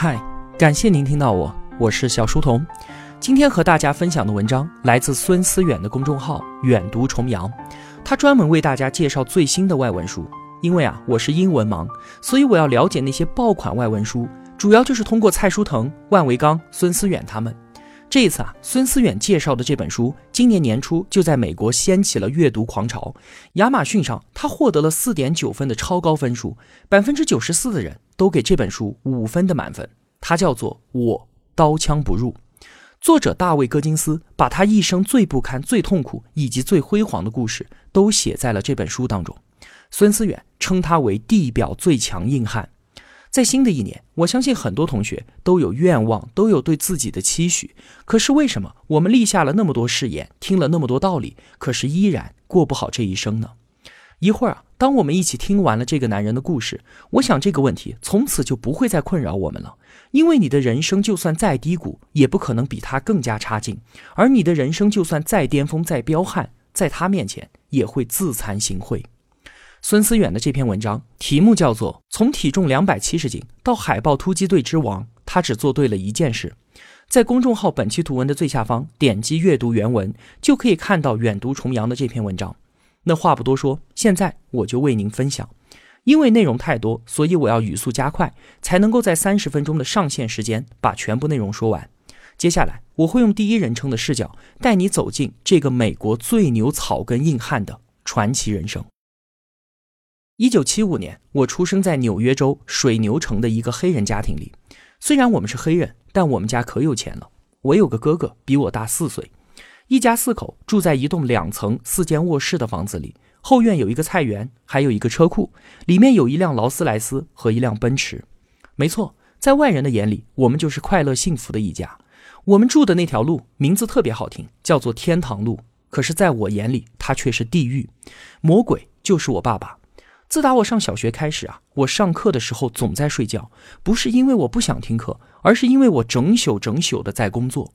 嗨，感谢您听到我，我是小书童。今天和大家分享的文章来自孙思远的公众号“远读重阳”，他专门为大家介绍最新的外文书。因为啊，我是英文盲，所以我要了解那些爆款外文书，主要就是通过蔡书腾、万维刚、孙思远他们。这一次啊，孙思远介绍的这本书，今年年初就在美国掀起了阅读狂潮。亚马逊上，他获得了四点九分的超高分数，百分之九十四的人都给这本书五分的满分。它叫做《我刀枪不入》，作者大卫·戈金斯把他一生最不堪、最痛苦以及最辉煌的故事都写在了这本书当中。孙思远称他为地表最强硬汉。在新的一年，我相信很多同学都有愿望，都有对自己的期许。可是为什么我们立下了那么多誓言，听了那么多道理，可是依然过不好这一生呢？一会儿啊，当我们一起听完了这个男人的故事，我想这个问题从此就不会再困扰我们了。因为你的人生就算再低谷，也不可能比他更加差劲；而你的人生就算再巅峰、再彪悍，在他面前也会自惭形秽。孙思远的这篇文章题目叫做《从体重两百七十斤到海豹突击队之王》，他只做对了一件事。在公众号本期图文的最下方点击阅读原文，就可以看到远读重阳的这篇文章。那话不多说，现在我就为您分享。因为内容太多，所以我要语速加快，才能够在三十分钟的上线时间把全部内容说完。接下来我会用第一人称的视角带你走进这个美国最牛草根硬汉的传奇人生。一九七五年，我出生在纽约州水牛城的一个黑人家庭里。虽然我们是黑人，但我们家可有钱了。我有个哥哥，比我大四岁。一家四口住在一栋两层四间卧室的房子里，后院有一个菜园，还有一个车库，里面有一辆劳斯莱斯和一辆奔驰。没错，在外人的眼里，我们就是快乐幸福的一家。我们住的那条路名字特别好听，叫做天堂路。可是，在我眼里，它却是地狱。魔鬼就是我爸爸。自打我上小学开始啊，我上课的时候总在睡觉，不是因为我不想听课，而是因为我整宿整宿的在工作。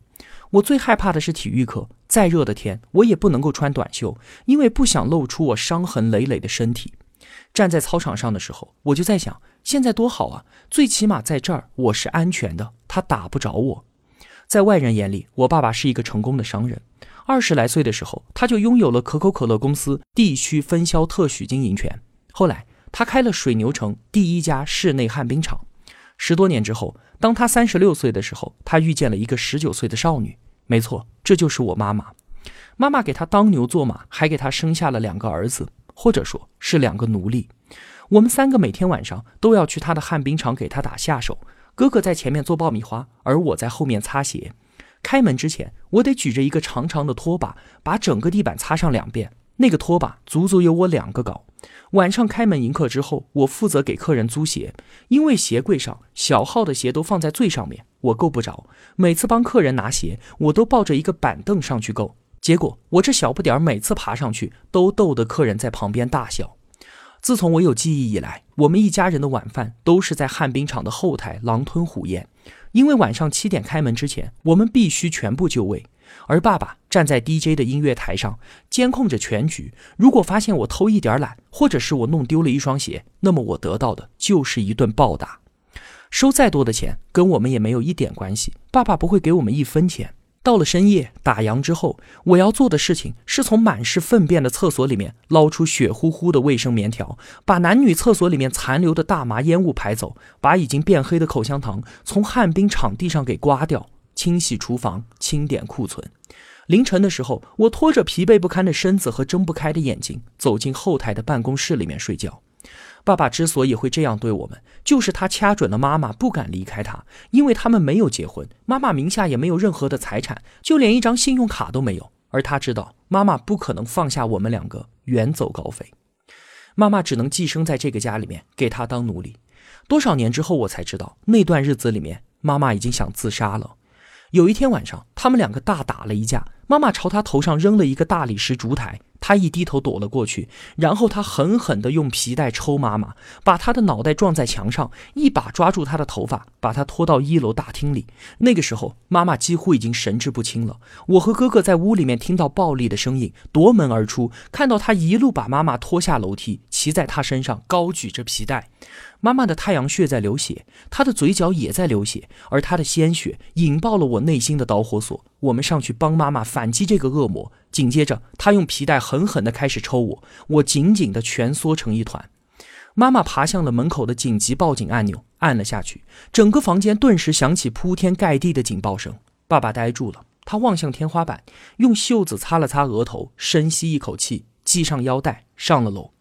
我最害怕的是体育课，再热的天我也不能够穿短袖，因为不想露出我伤痕累累的身体。站在操场上的时候，我就在想，现在多好啊，最起码在这儿我是安全的，他打不着我。在外人眼里，我爸爸是一个成功的商人。二十来岁的时候，他就拥有了可口可乐公司地区分销特许经营权。后来，他开了水牛城第一家室内旱冰场。十多年之后，当他三十六岁的时候，他遇见了一个十九岁的少女。没错，这就是我妈妈。妈妈给他当牛做马，还给他生下了两个儿子，或者说是两个奴隶。我们三个每天晚上都要去他的旱冰场给他打下手。哥哥在前面做爆米花，而我在后面擦鞋。开门之前，我得举着一个长长的拖把，把整个地板擦上两遍。那个拖把足足有我两个高。晚上开门迎客之后，我负责给客人租鞋，因为鞋柜上小号的鞋都放在最上面，我够不着。每次帮客人拿鞋，我都抱着一个板凳上去够。结果我这小不点儿每次爬上去，都逗得客人在旁边大笑。自从我有记忆以来，我们一家人的晚饭都是在旱冰场的后台狼吞虎咽，因为晚上七点开门之前，我们必须全部就位。而爸爸站在 DJ 的音乐台上，监控着全局。如果发现我偷一点懒，或者是我弄丢了一双鞋，那么我得到的就是一顿暴打。收再多的钱，跟我们也没有一点关系。爸爸不会给我们一分钱。到了深夜打烊之后，我要做的事情是从满是粪便的厕所里面捞出血乎乎的卫生棉条，把男女厕所里面残留的大麻烟雾排走，把已经变黑的口香糖从旱冰场地上给刮掉。清洗厨房，清点库存。凌晨的时候，我拖着疲惫不堪的身子和睁不开的眼睛，走进后台的办公室里面睡觉。爸爸之所以会这样对我们，就是他掐准了妈妈不敢离开他，因为他们没有结婚，妈妈名下也没有任何的财产，就连一张信用卡都没有。而他知道妈妈不可能放下我们两个远走高飞，妈妈只能寄生在这个家里面，给他当奴隶。多少年之后，我才知道那段日子里面，妈妈已经想自杀了。有一天晚上，他们两个大打了一架，妈妈朝他头上扔了一个大理石烛台，他一低头躲了过去，然后他狠狠地用皮带抽妈妈，把她的脑袋撞在墙上，一把抓住她的头发，把她拖到一楼大厅里。那个时候，妈妈几乎已经神志不清了。我和哥哥在屋里面听到暴力的声音，夺门而出，看到他一路把妈妈拖下楼梯，骑在她身上，高举着皮带。妈妈的太阳穴在流血，她的嘴角也在流血，而她的鲜血引爆了我内心的导火索。我们上去帮妈妈反击这个恶魔。紧接着，他用皮带狠狠地开始抽我，我紧紧地蜷缩成一团。妈妈爬向了门口的紧急报警按钮，按了下去，整个房间顿时响起铺天盖地的警报声。爸爸呆住了，他望向天花板，用袖子擦了擦额头，深吸一口气，系上腰带，上了楼。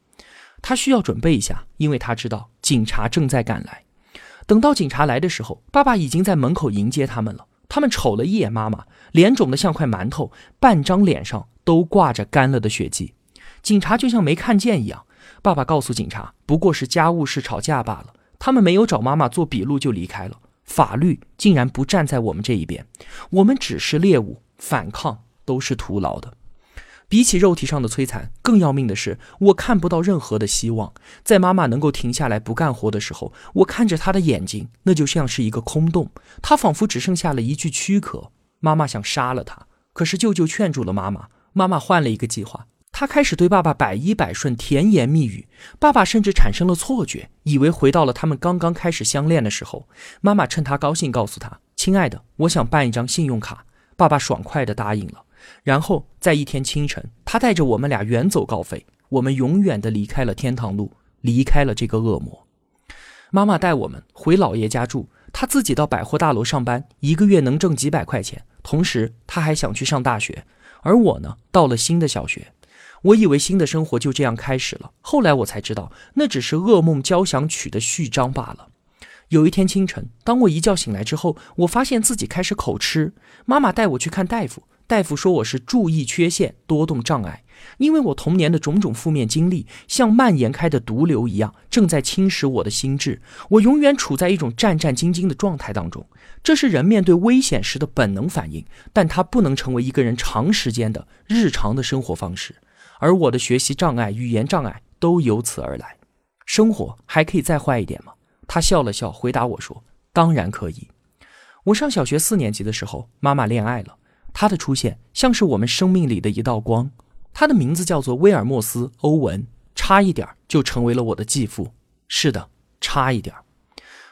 他需要准备一下，因为他知道警察正在赶来。等到警察来的时候，爸爸已经在门口迎接他们了。他们瞅了一眼妈妈，脸肿得像块馒头，半张脸上都挂着干了的血迹。警察就像没看见一样。爸爸告诉警察，不过是家务事吵架罢了。他们没有找妈妈做笔录就离开了。法律竟然不站在我们这一边，我们只是猎物，反抗都是徒劳的。比起肉体上的摧残，更要命的是，我看不到任何的希望。在妈妈能够停下来不干活的时候，我看着她的眼睛，那就像是一个空洞。她仿佛只剩下了一具躯壳。妈妈想杀了她，可是舅舅劝住了妈妈。妈妈换了一个计划，她开始对爸爸百依百顺，甜言蜜语。爸爸甚至产生了错觉，以为回到了他们刚刚开始相恋的时候。妈妈趁他高兴，告诉他：“亲爱的，我想办一张信用卡。”爸爸爽快地答应了。然后在一天清晨，他带着我们俩远走高飞，我们永远的离开了天堂路，离开了这个恶魔。妈妈带我们回姥爷家住，他自己到百货大楼上班，一个月能挣几百块钱。同时，他还想去上大学。而我呢，到了新的小学，我以为新的生活就这样开始了。后来我才知道，那只是噩梦交响曲的序章罢了。有一天清晨，当我一觉醒来之后，我发现自己开始口吃。妈妈带我去看大夫。大夫说我是注意缺陷多动障碍，因为我童年的种种负面经历像蔓延开的毒瘤一样，正在侵蚀我的心智。我永远处在一种战战兢兢的状态当中，这是人面对危险时的本能反应，但它不能成为一个人长时间的日常的生活方式。而我的学习障碍、语言障碍都由此而来。生活还可以再坏一点吗？他笑了笑，回答我说：“当然可以。”我上小学四年级的时候，妈妈恋爱了。他的出现像是我们生命里的一道光，他的名字叫做威尔莫斯·欧文，差一点就成为了我的继父。是的，差一点。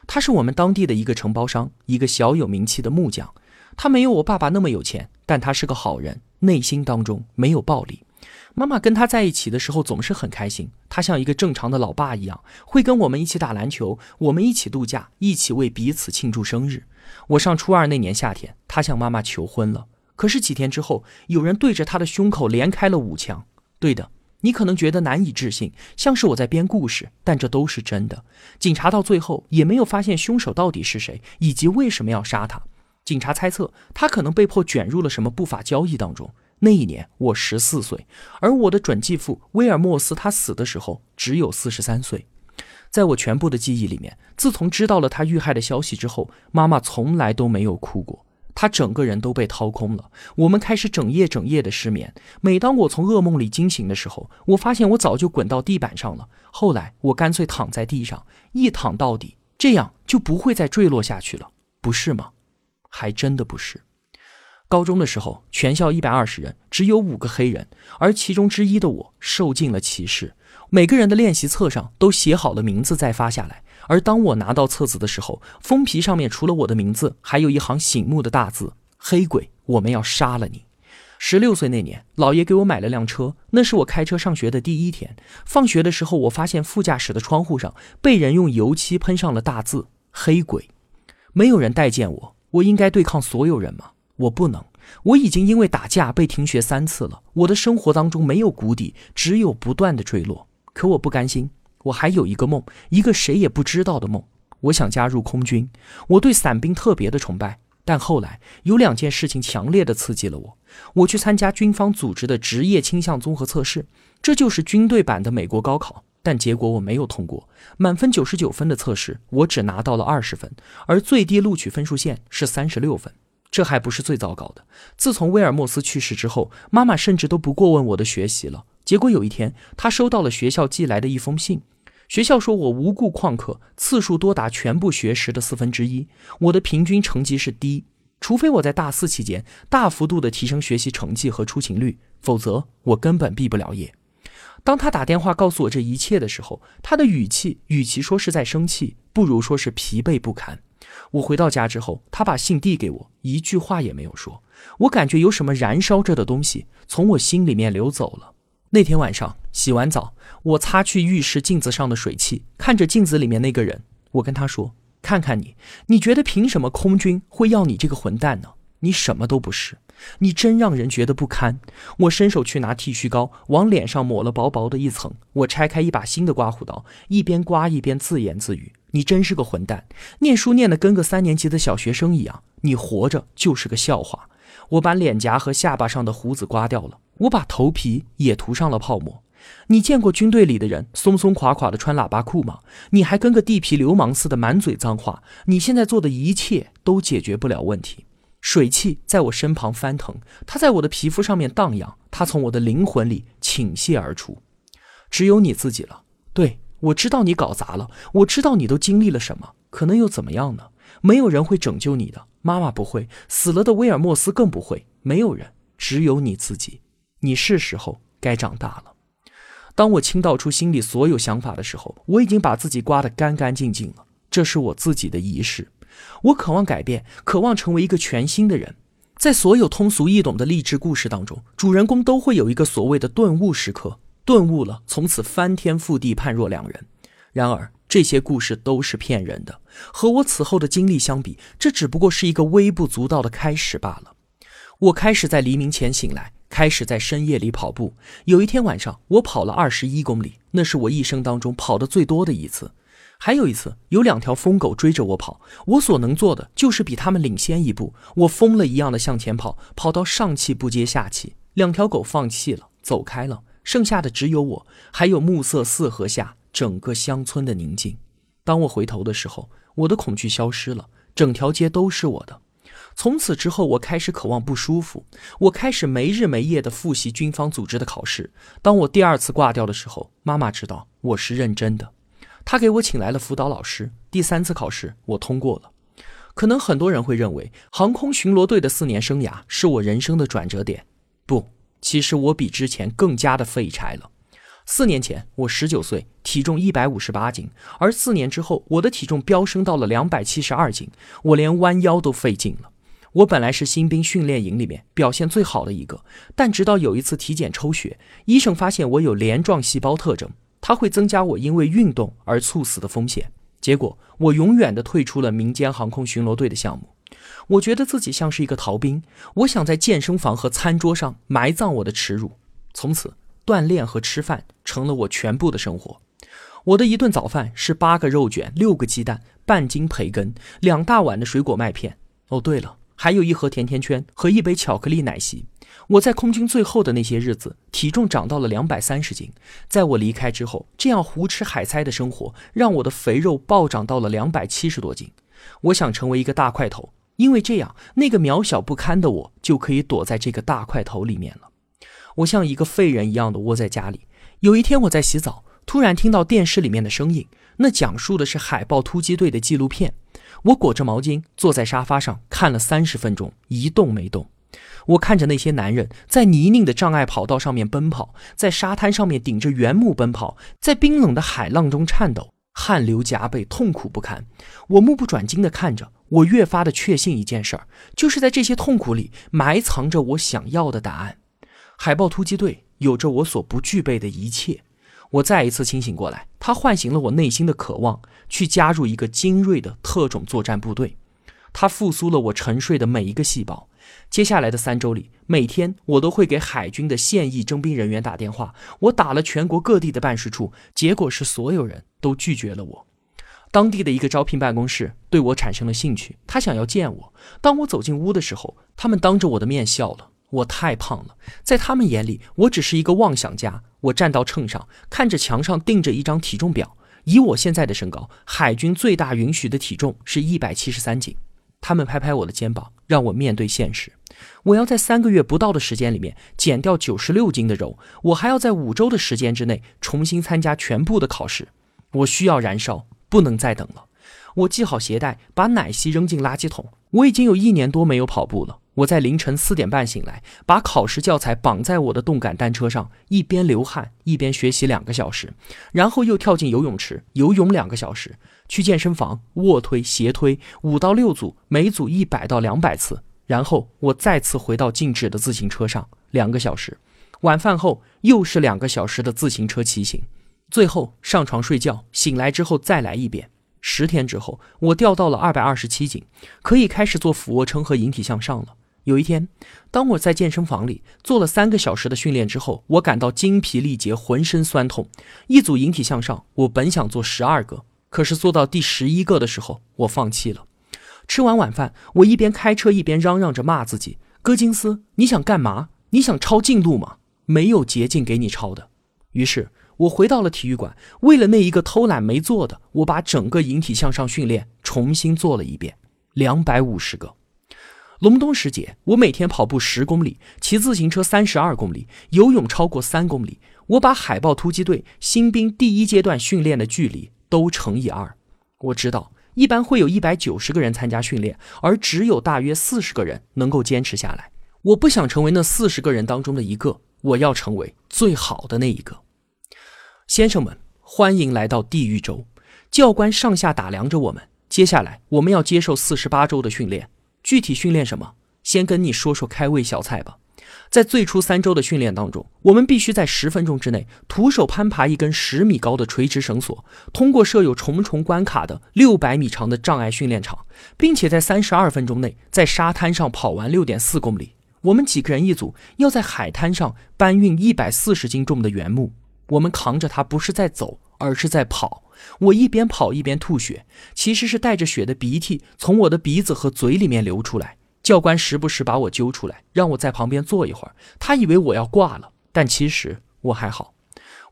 他是我们当地的一个承包商，一个小有名气的木匠。他没有我爸爸那么有钱，但他是个好人，内心当中没有暴力。妈妈跟他在一起的时候总是很开心，他像一个正常的老爸一样，会跟我们一起打篮球，我们一起度假，一起为彼此庆祝生日。我上初二那年夏天，他向妈妈求婚了。可是几天之后，有人对着他的胸口连开了五枪。对的，你可能觉得难以置信，像是我在编故事，但这都是真的。警察到最后也没有发现凶手到底是谁，以及为什么要杀他。警察猜测他可能被迫卷入了什么不法交易当中。那一年我十四岁，而我的准继父威尔莫斯他死的时候只有四十三岁。在我全部的记忆里面，自从知道了他遇害的消息之后，妈妈从来都没有哭过。他整个人都被掏空了，我们开始整夜整夜的失眠。每当我从噩梦里惊醒的时候，我发现我早就滚到地板上了。后来我干脆躺在地上，一躺到底，这样就不会再坠落下去了，不是吗？还真的不是。高中的时候，全校一百二十人，只有五个黑人，而其中之一的我受尽了歧视。每个人的练习册上都写好了名字再发下来。而当我拿到册子的时候，封皮上面除了我的名字，还有一行醒目的大字：“黑鬼，我们要杀了你。”十六岁那年，姥爷给我买了辆车，那是我开车上学的第一天。放学的时候，我发现副驾驶的窗户上被人用油漆喷上了大字：“黑鬼。”没有人待见我，我应该对抗所有人吗？我不能。我已经因为打架被停学三次了。我的生活当中没有谷底，只有不断的坠落。可我不甘心。我还有一个梦，一个谁也不知道的梦。我想加入空军，我对伞兵特别的崇拜。但后来有两件事情强烈的刺激了我。我去参加军方组织的职业倾向综合测试，这就是军队版的美国高考。但结果我没有通过，满分九十九分的测试，我只拿到了二十分，而最低录取分数线是三十六分。这还不是最糟糕的。自从威尔莫斯去世之后，妈妈甚至都不过问我的学习了。结果有一天，他收到了学校寄来的一封信，学校说我无故旷课，次数多达全部学时的四分之一，我的平均成绩是低，除非我在大四期间大幅度的提升学习成绩和出勤率，否则我根本毕不了业。当他打电话告诉我这一切的时候，他的语气与其说是在生气，不如说是疲惫不堪。我回到家之后，他把信递给我，一句话也没有说。我感觉有什么燃烧着的东西从我心里面流走了。那天晚上洗完澡，我擦去浴室镜子上的水汽，看着镜子里面那个人，我跟他说：“看看你，你觉得凭什么空军会要你这个混蛋呢？你什么都不是，你真让人觉得不堪。”我伸手去拿剃须膏，往脸上抹了薄薄的一层。我拆开一把新的刮胡刀，一边刮一边自言自语：“你真是个混蛋，念书念得跟个三年级的小学生一样，你活着就是个笑话。”我把脸颊和下巴上的胡子刮掉了。我把头皮也涂上了泡沫。你见过军队里的人松松垮垮的穿喇叭裤吗？你还跟个地痞流氓似的满嘴脏话。你现在做的一切都解决不了问题。水汽在我身旁翻腾，它在我的皮肤上面荡漾，它从我的灵魂里倾泻而出。只有你自己了。对我知道你搞砸了，我知道你都经历了什么，可能又怎么样呢？没有人会拯救你的，妈妈不会，死了的威尔莫斯更不会，没有人，只有你自己。你是时候该长大了。当我倾倒出心里所有想法的时候，我已经把自己刮得干干净净了。这是我自己的仪式。我渴望改变，渴望成为一个全新的人。在所有通俗易懂的励志故事当中，主人公都会有一个所谓的顿悟时刻，顿悟了，从此翻天覆地，判若两人。然而这些故事都是骗人的，和我此后的经历相比，这只不过是一个微不足道的开始罢了。我开始在黎明前醒来。开始在深夜里跑步。有一天晚上，我跑了二十一公里，那是我一生当中跑的最多的一次。还有一次，有两条疯狗追着我跑，我所能做的就是比他们领先一步。我疯了一样的向前跑，跑到上气不接下气，两条狗放弃了，走开了，剩下的只有我，还有暮色四合下整个乡村的宁静。当我回头的时候，我的恐惧消失了，整条街都是我的。从此之后，我开始渴望不舒服。我开始没日没夜地复习军方组织的考试。当我第二次挂掉的时候，妈妈知道我是认真的，她给我请来了辅导老师。第三次考试，我通过了。可能很多人会认为，航空巡逻队的四年生涯是我人生的转折点。不，其实我比之前更加的废柴了。四年前，我十九岁，体重一百五十八斤，而四年之后，我的体重飙升到了两百七十二斤，我连弯腰都费劲了。我本来是新兵训练营里面表现最好的一个，但直到有一次体检抽血，医生发现我有镰状细胞特征，它会增加我因为运动而猝死的风险。结果我永远的退出了民间航空巡逻队的项目。我觉得自己像是一个逃兵，我想在健身房和餐桌上埋葬我的耻辱。从此，锻炼和吃饭成了我全部的生活。我的一顿早饭是八个肉卷、六个鸡蛋、半斤培根、两大碗的水果麦片。哦，对了。还有一盒甜甜圈和一杯巧克力奶昔。我在空军最后的那些日子，体重长到了两百三十斤。在我离开之后，这样胡吃海塞的生活让我的肥肉暴涨到了两百七十多斤。我想成为一个大块头，因为这样那个渺小不堪的我就可以躲在这个大块头里面了。我像一个废人一样的窝在家里。有一天我在洗澡，突然听到电视里面的声音，那讲述的是海豹突击队的纪录片。我裹着毛巾坐在沙发上看了三十分钟，一动没动。我看着那些男人在泥泞的障碍跑道上面奔跑，在沙滩上面顶着原木奔跑，在冰冷的海浪中颤抖，汗流浃背，痛苦不堪。我目不转睛地看着，我越发的确信一件事儿，就是在这些痛苦里埋藏着我想要的答案。海豹突击队有着我所不具备的一切。我再一次清醒过来，它唤醒了我内心的渴望，去加入一个精锐的特种作战部队。它复苏了我沉睡的每一个细胞。接下来的三周里，每天我都会给海军的现役征兵人员打电话。我打了全国各地的办事处，结果是所有人都拒绝了我。当地的一个招聘办公室对我产生了兴趣，他想要见我。当我走进屋的时候，他们当着我的面笑了。我太胖了，在他们眼里，我只是一个妄想家。我站到秤上，看着墙上钉着一张体重表。以我现在的身高，海军最大允许的体重是一百七十三斤。他们拍拍我的肩膀，让我面对现实。我要在三个月不到的时间里面减掉九十六斤的肉，我还要在五周的时间之内重新参加全部的考试。我需要燃烧，不能再等了。我系好鞋带，把奶昔扔进垃圾桶。我已经有一年多没有跑步了。我在凌晨四点半醒来，把考试教材绑在我的动感单车上，一边流汗一边学习两个小时，然后又跳进游泳池游泳两个小时，去健身房卧推、斜推五到六组，每组一百到两百次，然后我再次回到静止的自行车上两个小时，晚饭后又是两个小时的自行车骑行，最后上床睡觉，醒来之后再来一遍。十天之后，我掉到了二百二十七斤，可以开始做俯卧撑和引体向上了。有一天，当我在健身房里做了三个小时的训练之后，我感到精疲力竭，浑身酸痛。一组引体向上，我本想做十二个，可是做到第十一个的时候，我放弃了。吃完晚饭，我一边开车一边嚷嚷着骂自己：“戈金斯，你想干嘛？你想抄近路吗？没有捷径给你抄的。”于是，我回到了体育馆，为了那一个偷懒没做的，我把整个引体向上训练重新做了一遍，两百五十个。隆冬时节，我每天跑步十公里，骑自行车三十二公里，游泳超过三公里。我把海豹突击队新兵第一阶段训练的距离都乘以二。我知道，一般会有一百九十个人参加训练，而只有大约四十个人能够坚持下来。我不想成为那四十个人当中的一个，我要成为最好的那一个。先生们，欢迎来到地狱州。教官上下打量着我们，接下来我们要接受四十八周的训练。具体训练什么？先跟你说说开胃小菜吧。在最初三周的训练当中，我们必须在十分钟之内徒手攀爬一根十米高的垂直绳索，通过设有重重关卡的六百米长的障碍训练场，并且在三十二分钟内在沙滩上跑完六点四公里。我们几个人一组，要在海滩上搬运一百四十斤重的原木。我们扛着它，不是在走，而是在跑。我一边跑一边吐血，其实是带着血的鼻涕从我的鼻子和嘴里面流出来。教官时不时把我揪出来，让我在旁边坐一会儿。他以为我要挂了，但其实我还好。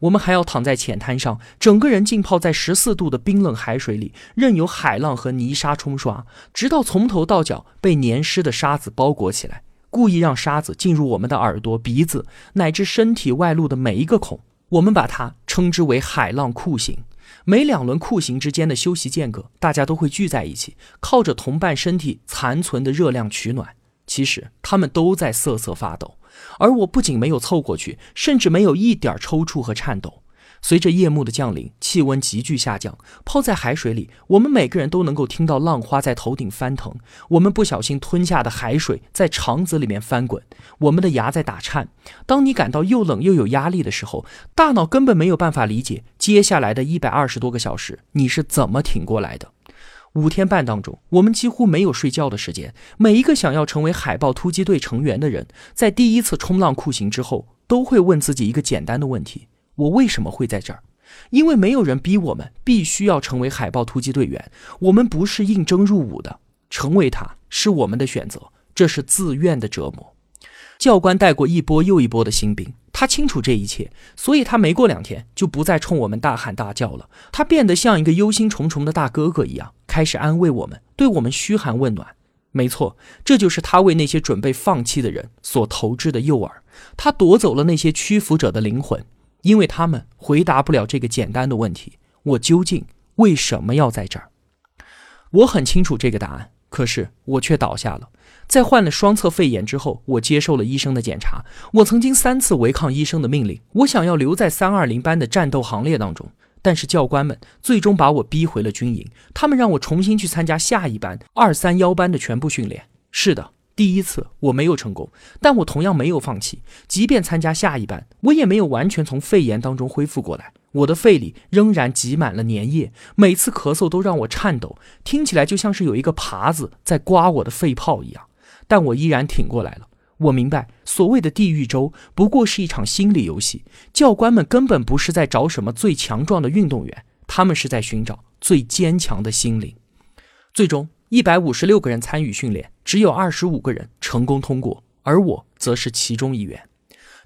我们还要躺在浅滩上，整个人浸泡在十四度的冰冷海水里，任由海浪和泥沙冲刷，直到从头到脚被黏湿的沙子包裹起来，故意让沙子进入我们的耳朵、鼻子乃至身体外露的每一个孔。我们把它称之为海浪酷刑。每两轮酷刑之间的休息间隔，大家都会聚在一起，靠着同伴身体残存的热量取暖。其实他们都在瑟瑟发抖，而我不仅没有凑过去，甚至没有一点抽搐和颤抖。随着夜幕的降临，气温急剧下降。泡在海水里，我们每个人都能够听到浪花在头顶翻腾。我们不小心吞下的海水在肠子里面翻滚，我们的牙在打颤。当你感到又冷又有压力的时候，大脑根本没有办法理解接下来的一百二十多个小时你是怎么挺过来的。五天半当中，我们几乎没有睡觉的时间。每一个想要成为海豹突击队成员的人，在第一次冲浪酷刑之后，都会问自己一个简单的问题。我为什么会在这儿？因为没有人逼我们必须要成为海豹突击队员，我们不是应征入伍的，成为他是我们的选择，这是自愿的折磨。教官带过一波又一波的新兵，他清楚这一切，所以他没过两天就不再冲我们大喊大叫了，他变得像一个忧心忡忡的大哥哥一样，开始安慰我们，对我们嘘寒问暖。没错，这就是他为那些准备放弃的人所投掷的诱饵，他夺走了那些屈服者的灵魂。因为他们回答不了这个简单的问题：我究竟为什么要在这儿？我很清楚这个答案，可是我却倒下了。在患了双侧肺炎之后，我接受了医生的检查。我曾经三次违抗医生的命令，我想要留在三二零班的战斗行列当中，但是教官们最终把我逼回了军营。他们让我重新去参加下一班二三幺班的全部训练。是的。第一次我没有成功，但我同样没有放弃。即便参加下一班，我也没有完全从肺炎当中恢复过来。我的肺里仍然挤满了粘液，每次咳嗽都让我颤抖，听起来就像是有一个耙子在刮我的肺泡一样。但我依然挺过来了。我明白，所谓的地狱周不过是一场心理游戏。教官们根本不是在找什么最强壮的运动员，他们是在寻找最坚强的心灵。最终。一百五十六个人参与训练，只有二十五个人成功通过，而我则是其中一员。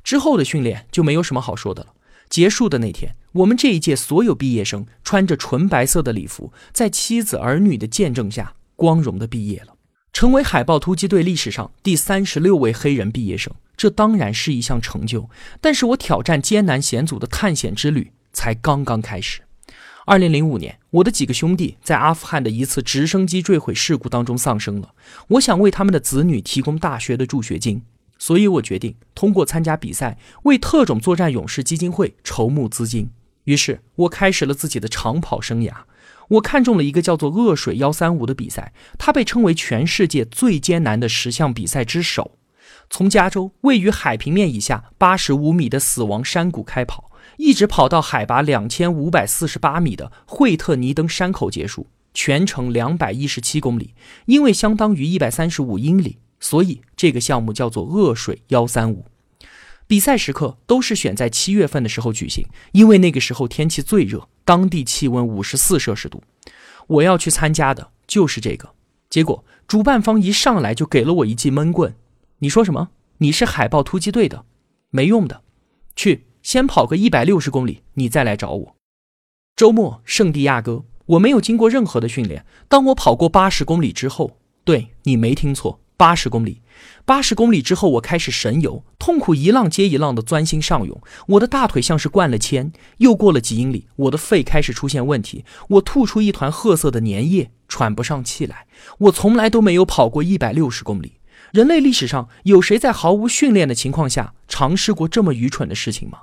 之后的训练就没有什么好说的了。结束的那天，我们这一届所有毕业生穿着纯白色的礼服，在妻子儿女的见证下，光荣的毕业了。成为海豹突击队历史上第三十六位黑人毕业生，这当然是一项成就。但是我挑战艰难险阻的探险之旅才刚刚开始。二零零五年，我的几个兄弟在阿富汗的一次直升机坠毁事故当中丧生了。我想为他们的子女提供大学的助学金，所以我决定通过参加比赛为特种作战勇士基金会筹募资金。于是，我开始了自己的长跑生涯。我看中了一个叫做“恶水幺三五”的比赛，它被称为全世界最艰难的十项比赛之首。从加州位于海平面以下八十五米的死亡山谷开跑。一直跑到海拔两千五百四十八米的惠特尼登山口结束，全程两百一十七公里，因为相当于一百三十五英里，所以这个项目叫做恶水幺三五。比赛时刻都是选在七月份的时候举行，因为那个时候天气最热，当地气温五十四摄氏度。我要去参加的就是这个，结果主办方一上来就给了我一记闷棍。你说什么？你是海豹突击队的？没用的，去。先跑个一百六十公里，你再来找我。周末圣地亚哥，我没有经过任何的训练。当我跑过八十公里之后，对你没听错，八十公里。八十公里之后，我开始神游，痛苦一浪接一浪的钻心上涌，我的大腿像是灌了铅。又过了几英里，我的肺开始出现问题，我吐出一团褐色的粘液，喘不上气来。我从来都没有跑过一百六十公里。人类历史上有谁在毫无训练的情况下尝试过这么愚蠢的事情吗？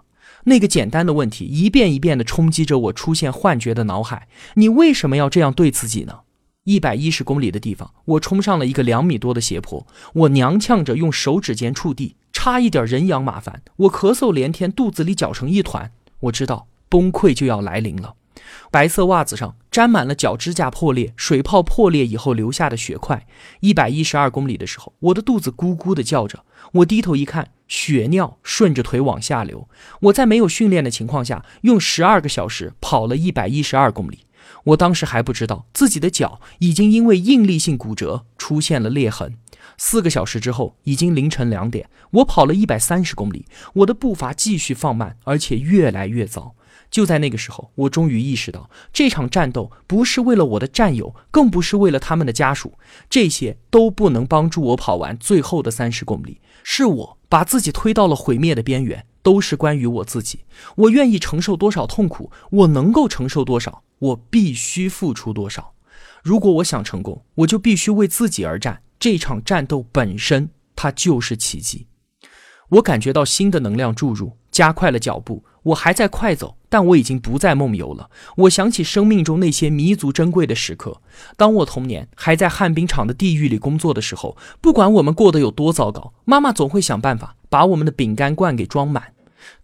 那个简单的问题一遍一遍地冲击着我出现幻觉的脑海。你为什么要这样对自己呢？一百一十公里的地方，我冲上了一个两米多的斜坡，我踉跄着用手指尖触地，差一点人仰马翻。我咳嗽连天，肚子里搅成一团。我知道崩溃就要来临了。白色袜子上沾满了脚指甲破裂、水泡破裂以后留下的血块。一百一十二公里的时候，我的肚子咕咕地叫着。我低头一看。血尿顺着腿往下流。我在没有训练的情况下，用十二个小时跑了一百一十二公里。我当时还不知道自己的脚已经因为应力性骨折出现了裂痕。四个小时之后，已经凌晨两点，我跑了一百三十公里。我的步伐继续放慢，而且越来越糟。就在那个时候，我终于意识到，这场战斗不是为了我的战友，更不是为了他们的家属，这些都不能帮助我跑完最后的三十公里。是我把自己推到了毁灭的边缘，都是关于我自己。我愿意承受多少痛苦，我能够承受多少，我必须付出多少。如果我想成功，我就必须为自己而战。这场战斗本身，它就是奇迹。我感觉到新的能量注入，加快了脚步。我还在快走，但我已经不再梦游了。我想起生命中那些弥足珍贵的时刻。当我童年还在旱冰场的地狱里工作的时候，不管我们过得有多糟糕，妈妈总会想办法把我们的饼干罐给装满。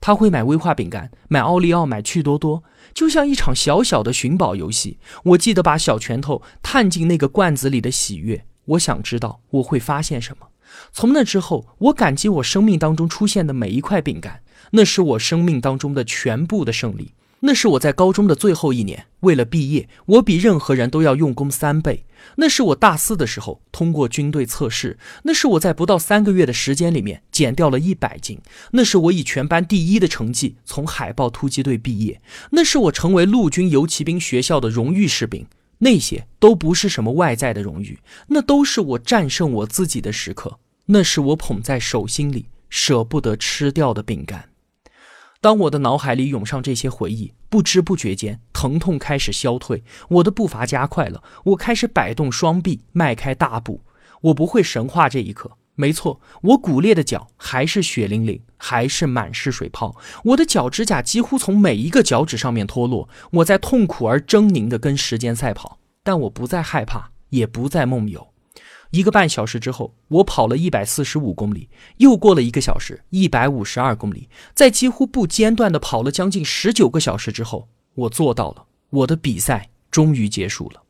她会买威化饼干，买奥利奥，买趣多多，就像一场小小的寻宝游戏。我记得把小拳头探进那个罐子里的喜悦。我想知道我会发现什么。从那之后，我感激我生命当中出现的每一块饼干，那是我生命当中的全部的胜利。那是我在高中的最后一年，为了毕业，我比任何人都要用功三倍。那是我大四的时候通过军队测试，那是我在不到三个月的时间里面减掉了一百斤，那是我以全班第一的成绩从海豹突击队毕业，那是我成为陆军游骑兵学校的荣誉士兵。那些都不是什么外在的荣誉，那都是我战胜我自己的时刻，那是我捧在手心里舍不得吃掉的饼干。当我的脑海里涌上这些回忆，不知不觉间，疼痛开始消退，我的步伐加快了，我开始摆动双臂，迈开大步。我不会神话这一刻。没错，我骨裂的脚还是血淋淋，还是满是水泡。我的脚趾甲几乎从每一个脚趾上面脱落。我在痛苦而狰狞的跟时间赛跑，但我不再害怕，也不再梦游。一个半小时之后，我跑了一百四十五公里。又过了一个小时，一百五十二公里。在几乎不间断的跑了将近十九个小时之后，我做到了。我的比赛终于结束了。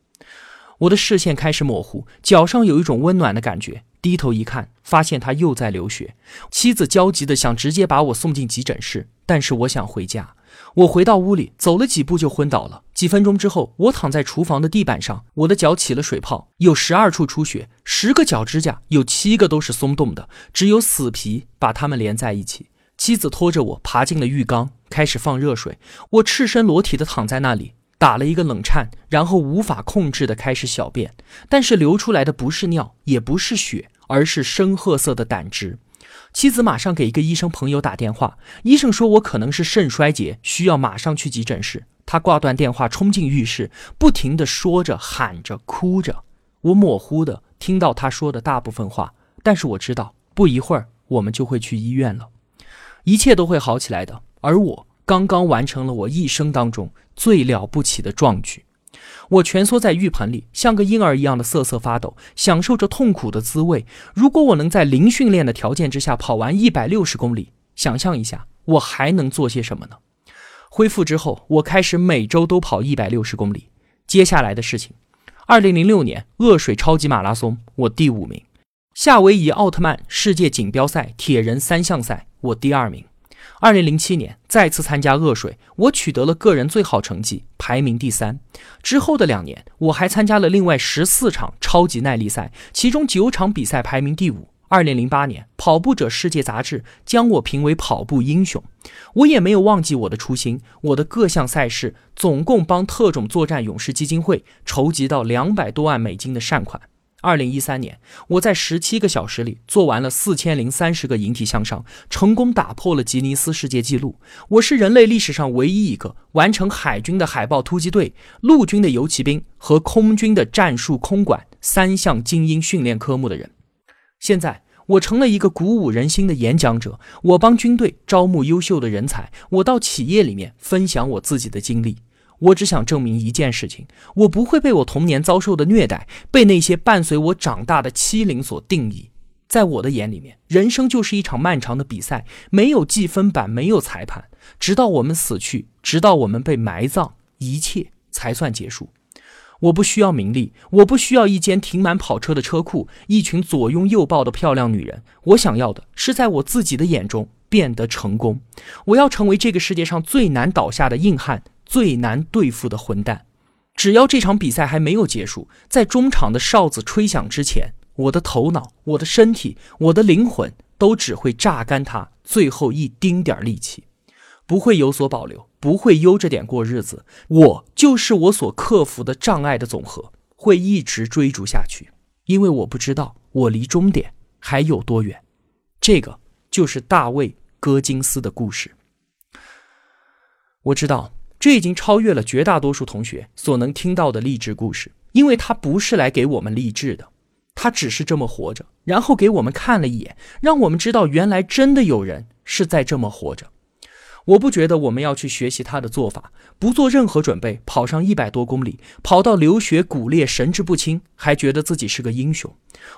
我的视线开始模糊，脚上有一种温暖的感觉。低头一看，发现他又在流血。妻子焦急的想直接把我送进急诊室，但是我想回家。我回到屋里，走了几步就昏倒了。几分钟之后，我躺在厨房的地板上，我的脚起了水泡，有十二处出血，十个脚指甲有七个都是松动的，只有死皮把它们连在一起。妻子拖着我爬进了浴缸，开始放热水。我赤身裸体的躺在那里，打了一个冷颤，然后无法控制的开始小便，但是流出来的不是尿，也不是血，而是深褐色的胆汁。妻子马上给一个医生朋友打电话，医生说我可能是肾衰竭，需要马上去急诊室。他挂断电话，冲进浴室，不停的说着、喊着、哭着。我模糊的听到他说的大部分话，但是我知道，不一会儿我们就会去医院了，一切都会好起来的。而我刚刚完成了我一生当中最了不起的壮举。我蜷缩在浴盆里，像个婴儿一样的瑟瑟发抖，享受着痛苦的滋味。如果我能在零训练的条件之下跑完一百六十公里，想象一下，我还能做些什么呢？恢复之后，我开始每周都跑一百六十公里。接下来的事情，二零零六年恶水超级马拉松，我第五名；夏威夷奥特曼世界锦标赛铁人三项赛，我第二名。二零零七年再次参加恶水，我取得了个人最好成绩，排名第三。之后的两年，我还参加了另外十四场超级耐力赛，其中九场比赛排名第五。二零零八年，《跑步者世界》杂志将我评为跑步英雄。我也没有忘记我的初心，我的各项赛事总共帮特种作战勇士基金会筹集到两百多万美金的善款。二零一三年，我在十七个小时里做完了四千零三十个引体向上，成功打破了吉尼斯世界纪录。我是人类历史上唯一一个完成海军的海豹突击队、陆军的游骑兵和空军的战术空管三项精英训练科目的人。现在，我成了一个鼓舞人心的演讲者。我帮军队招募优秀的人才，我到企业里面分享我自己的经历。我只想证明一件事情：我不会被我童年遭受的虐待，被那些伴随我长大的欺凌所定义。在我的眼里面，人生就是一场漫长的比赛，没有计分板，没有裁判，直到我们死去，直到我们被埋葬，一切才算结束。我不需要名利，我不需要一间停满跑车的车库，一群左拥右抱的漂亮女人。我想要的是在我自己的眼中变得成功。我要成为这个世界上最难倒下的硬汉。最难对付的混蛋，只要这场比赛还没有结束，在中场的哨子吹响之前，我的头脑、我的身体、我的灵魂都只会榨干他最后一丁点力气，不会有所保留，不会悠着点过日子。我就是我所克服的障碍的总和，会一直追逐下去，因为我不知道我离终点还有多远。这个就是大卫·戈金斯的故事。我知道。这已经超越了绝大多数同学所能听到的励志故事，因为他不是来给我们励志的，他只是这么活着，然后给我们看了一眼，让我们知道原来真的有人是在这么活着。我不觉得我们要去学习他的做法，不做任何准备，跑上一百多公里，跑到流血骨裂、神志不清，还觉得自己是个英雄。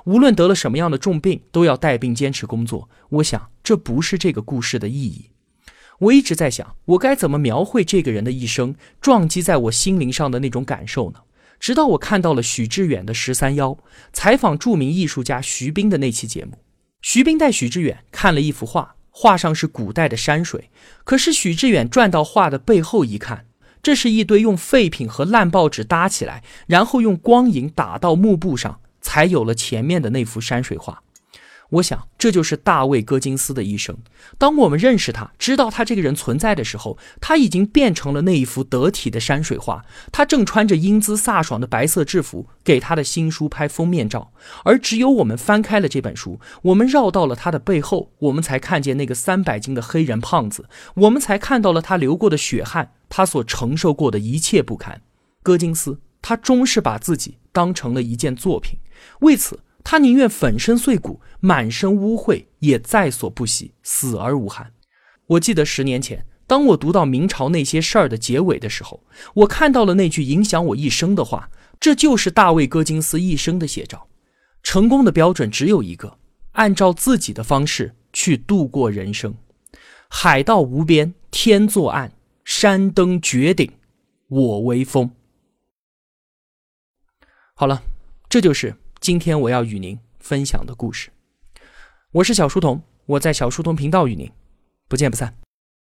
无论得了什么样的重病，都要带病坚持工作。我想，这不是这个故事的意义。我一直在想，我该怎么描绘这个人的一生，撞击在我心灵上的那种感受呢？直到我看到了许志远的十三幺采访著名艺术家徐冰的那期节目。徐冰带许志远看了一幅画，画上是古代的山水，可是许志远转到画的背后一看，这是一堆用废品和烂报纸搭起来，然后用光影打到幕布上，才有了前面的那幅山水画。我想，这就是大卫·戈金斯的一生。当我们认识他，知道他这个人存在的时候，他已经变成了那一幅得体的山水画。他正穿着英姿飒爽的白色制服，给他的新书拍封面照。而只有我们翻开了这本书，我们绕到了他的背后，我们才看见那个三百斤的黑人胖子，我们才看到了他流过的血汗，他所承受过的一切不堪。戈金斯，他终是把自己当成了一件作品，为此。他宁愿粉身碎骨、满身污秽，也在所不惜，死而无憾。我记得十年前，当我读到明朝那些事儿的结尾的时候，我看到了那句影响我一生的话，这就是大卫·戈金斯一生的写照。成功的标准只有一个：按照自己的方式去度过人生。海到无边，天作岸；山登绝顶，我为峰。好了，这就是。今天我要与您分享的故事，我是小书童，我在小书童频道与您不见不散。